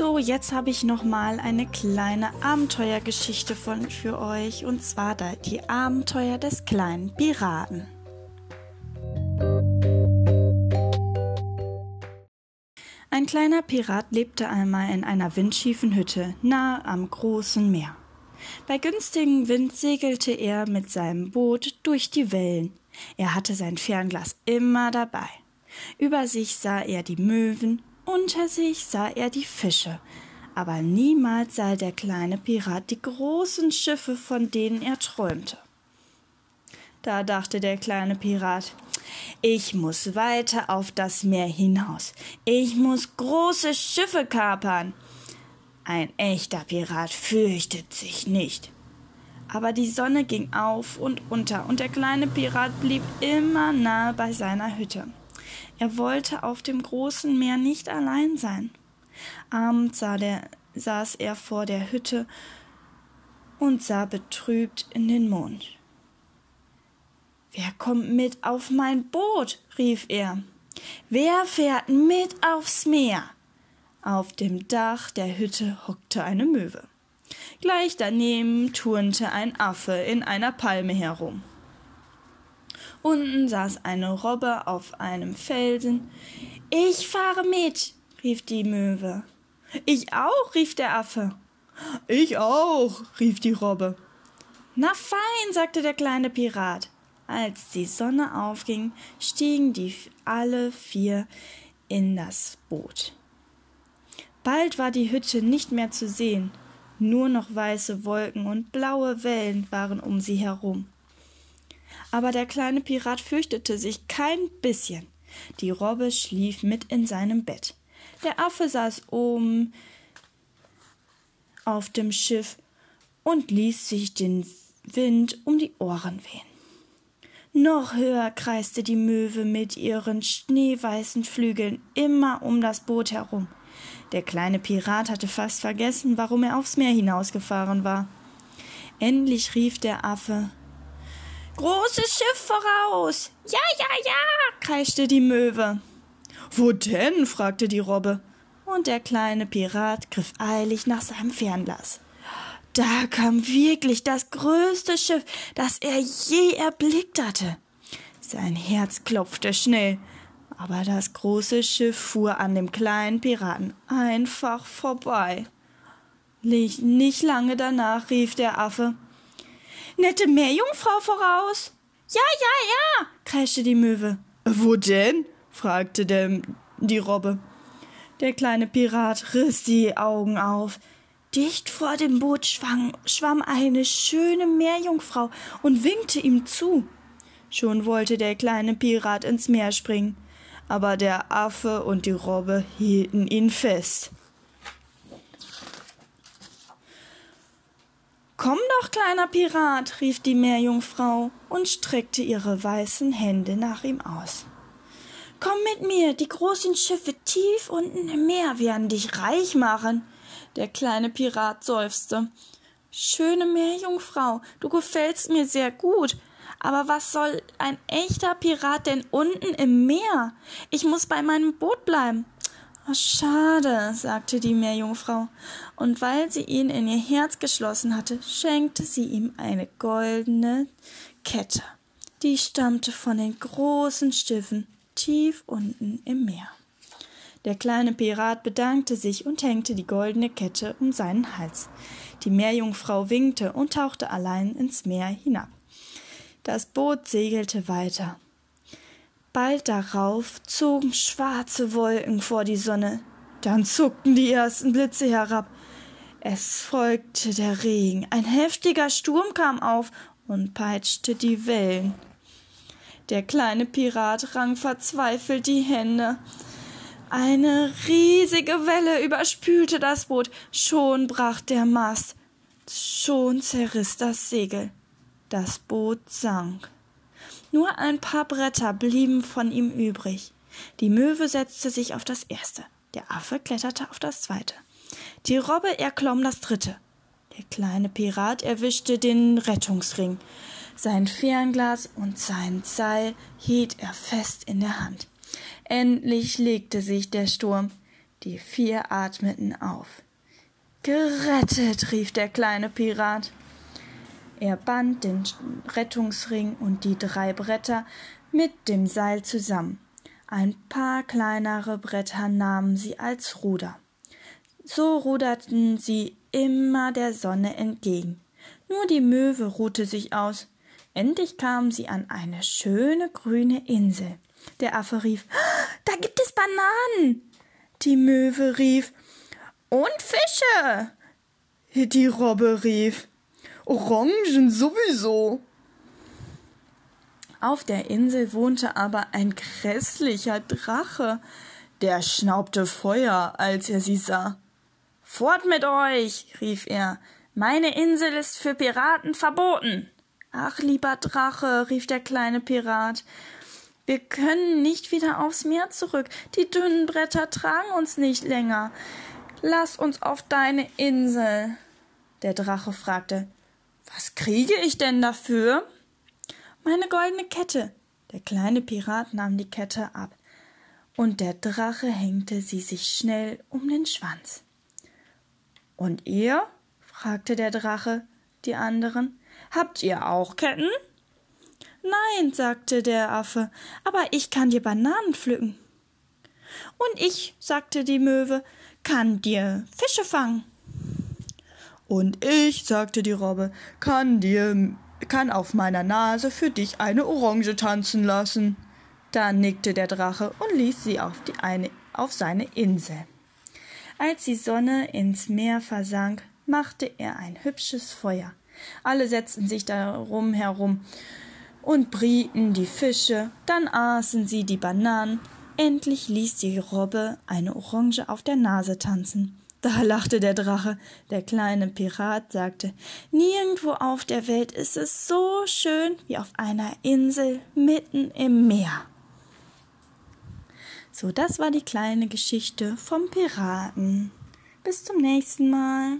So, jetzt habe ich noch mal eine kleine Abenteuergeschichte von für euch und zwar die Abenteuer des kleinen Piraten. Ein kleiner Pirat lebte einmal in einer windschiefen Hütte nahe am großen Meer. Bei günstigem Wind segelte er mit seinem Boot durch die Wellen. Er hatte sein Fernglas immer dabei. Über sich sah er die Möwen, unter sich sah er die Fische, aber niemals sah der kleine Pirat die großen Schiffe, von denen er träumte. Da dachte der kleine Pirat, ich muss weiter auf das Meer hinaus. Ich muss große Schiffe kapern. Ein echter Pirat fürchtet sich nicht. Aber die Sonne ging auf und unter, und der kleine Pirat blieb immer nahe bei seiner Hütte. Er wollte auf dem großen Meer nicht allein sein. Abends sah der, saß er vor der Hütte und sah betrübt in den Mond. Wer kommt mit auf mein Boot? rief er. Wer fährt mit aufs Meer? Auf dem Dach der Hütte hockte eine Möwe. Gleich daneben turnte ein Affe in einer Palme herum. Unten saß eine Robbe auf einem Felsen. Ich fahre mit, rief die Möwe. Ich auch, rief der Affe. Ich auch, rief die Robbe. Na fein, sagte der kleine Pirat. Als die Sonne aufging, stiegen die alle vier in das Boot. Bald war die Hütte nicht mehr zu sehen, nur noch weiße Wolken und blaue Wellen waren um sie herum. Aber der kleine Pirat fürchtete sich kein bisschen. Die Robbe schlief mit in seinem Bett. Der Affe saß oben auf dem Schiff und ließ sich den Wind um die Ohren wehen. Noch höher kreiste die Möwe mit ihren schneeweißen Flügeln immer um das Boot herum. Der kleine Pirat hatte fast vergessen, warum er aufs Meer hinausgefahren war. Endlich rief der Affe Großes Schiff voraus. Ja, ja, ja, kreischte die Möwe. Wo denn? fragte die Robbe. Und der kleine Pirat griff eilig nach seinem Fernglas. Da kam wirklich das größte Schiff, das er je erblickt hatte. Sein Herz klopfte schnell, aber das große Schiff fuhr an dem kleinen Piraten einfach vorbei. Nicht lange danach rief der Affe Nette Meerjungfrau voraus. Ja, ja, ja, kreischte die Möwe. Wo denn? fragte der, die Robbe. Der kleine Pirat riss die Augen auf. Dicht vor dem Boot schwang, schwamm eine schöne Meerjungfrau und winkte ihm zu. Schon wollte der kleine Pirat ins Meer springen, aber der Affe und die Robbe hielten ihn fest. Komm doch, kleiner Pirat, rief die Meerjungfrau und streckte ihre weißen Hände nach ihm aus. Komm mit mir, die großen Schiffe tief unten im Meer werden dich reich machen. Der kleine Pirat seufzte. Schöne Meerjungfrau, du gefällst mir sehr gut. Aber was soll ein echter Pirat denn unten im Meer? Ich muss bei meinem Boot bleiben. Oh, schade, sagte die Meerjungfrau, und weil sie ihn in ihr Herz geschlossen hatte, schenkte sie ihm eine goldene Kette. Die stammte von den großen Schiffen tief unten im Meer. Der kleine Pirat bedankte sich und hängte die goldene Kette um seinen Hals. Die Meerjungfrau winkte und tauchte allein ins Meer hinab. Das Boot segelte weiter. Bald darauf zogen schwarze Wolken vor die Sonne, dann zuckten die ersten Blitze herab. Es folgte der Regen, ein heftiger Sturm kam auf und peitschte die Wellen. Der kleine Pirat rang verzweifelt die Hände. Eine riesige Welle überspülte das Boot. Schon brach der Mast. Schon zerriss das Segel. Das Boot sank. Nur ein paar Bretter blieben von ihm übrig. Die Möwe setzte sich auf das erste. Der Affe kletterte auf das zweite. Die Robbe erklomm das dritte. Der kleine Pirat erwischte den Rettungsring. Sein Fernglas und sein Seil hielt er fest in der Hand. Endlich legte sich der Sturm. Die vier atmeten auf. Gerettet, rief der kleine Pirat. Er band den Rettungsring und die drei Bretter mit dem Seil zusammen. Ein paar kleinere Bretter nahmen sie als Ruder. So ruderten sie immer der Sonne entgegen. Nur die Möwe ruhte sich aus. Endlich kamen sie an eine schöne grüne Insel. Der Affe rief, da gibt es Bananen. Die Möwe rief, und Fische. Die Robbe rief, Orangen sowieso. Auf der Insel wohnte aber ein grässlicher Drache, der schnaubte Feuer, als er sie sah. Fort mit euch, rief er, meine Insel ist für Piraten verboten. Ach, lieber Drache, rief der kleine Pirat, wir können nicht wieder aufs Meer zurück. Die dünnen Bretter tragen uns nicht länger. Lass uns auf deine Insel. Der Drache fragte, was kriege ich denn dafür? Meine goldene Kette. Der kleine Pirat nahm die Kette ab, und der Drache hängte sie sich schnell um den Schwanz. Und ihr? fragte der Drache die anderen. Habt ihr auch Ketten? Nein, sagte der Affe, aber ich kann dir Bananen pflücken. Und ich, sagte die Möwe, kann dir Fische fangen. Und ich, sagte die Robbe, kann dir, kann auf meiner Nase für dich eine Orange tanzen lassen. Da nickte der Drache und ließ sie auf, die eine, auf seine Insel. Als die Sonne ins Meer versank, machte er ein hübsches Feuer. Alle setzten sich darum herum und brieten die Fische, dann aßen sie die Bananen, endlich ließ die Robbe eine Orange auf der Nase tanzen. Da lachte der Drache. Der kleine Pirat sagte, Nirgendwo auf der Welt ist es so schön wie auf einer Insel mitten im Meer. So, das war die kleine Geschichte vom Piraten. Bis zum nächsten Mal.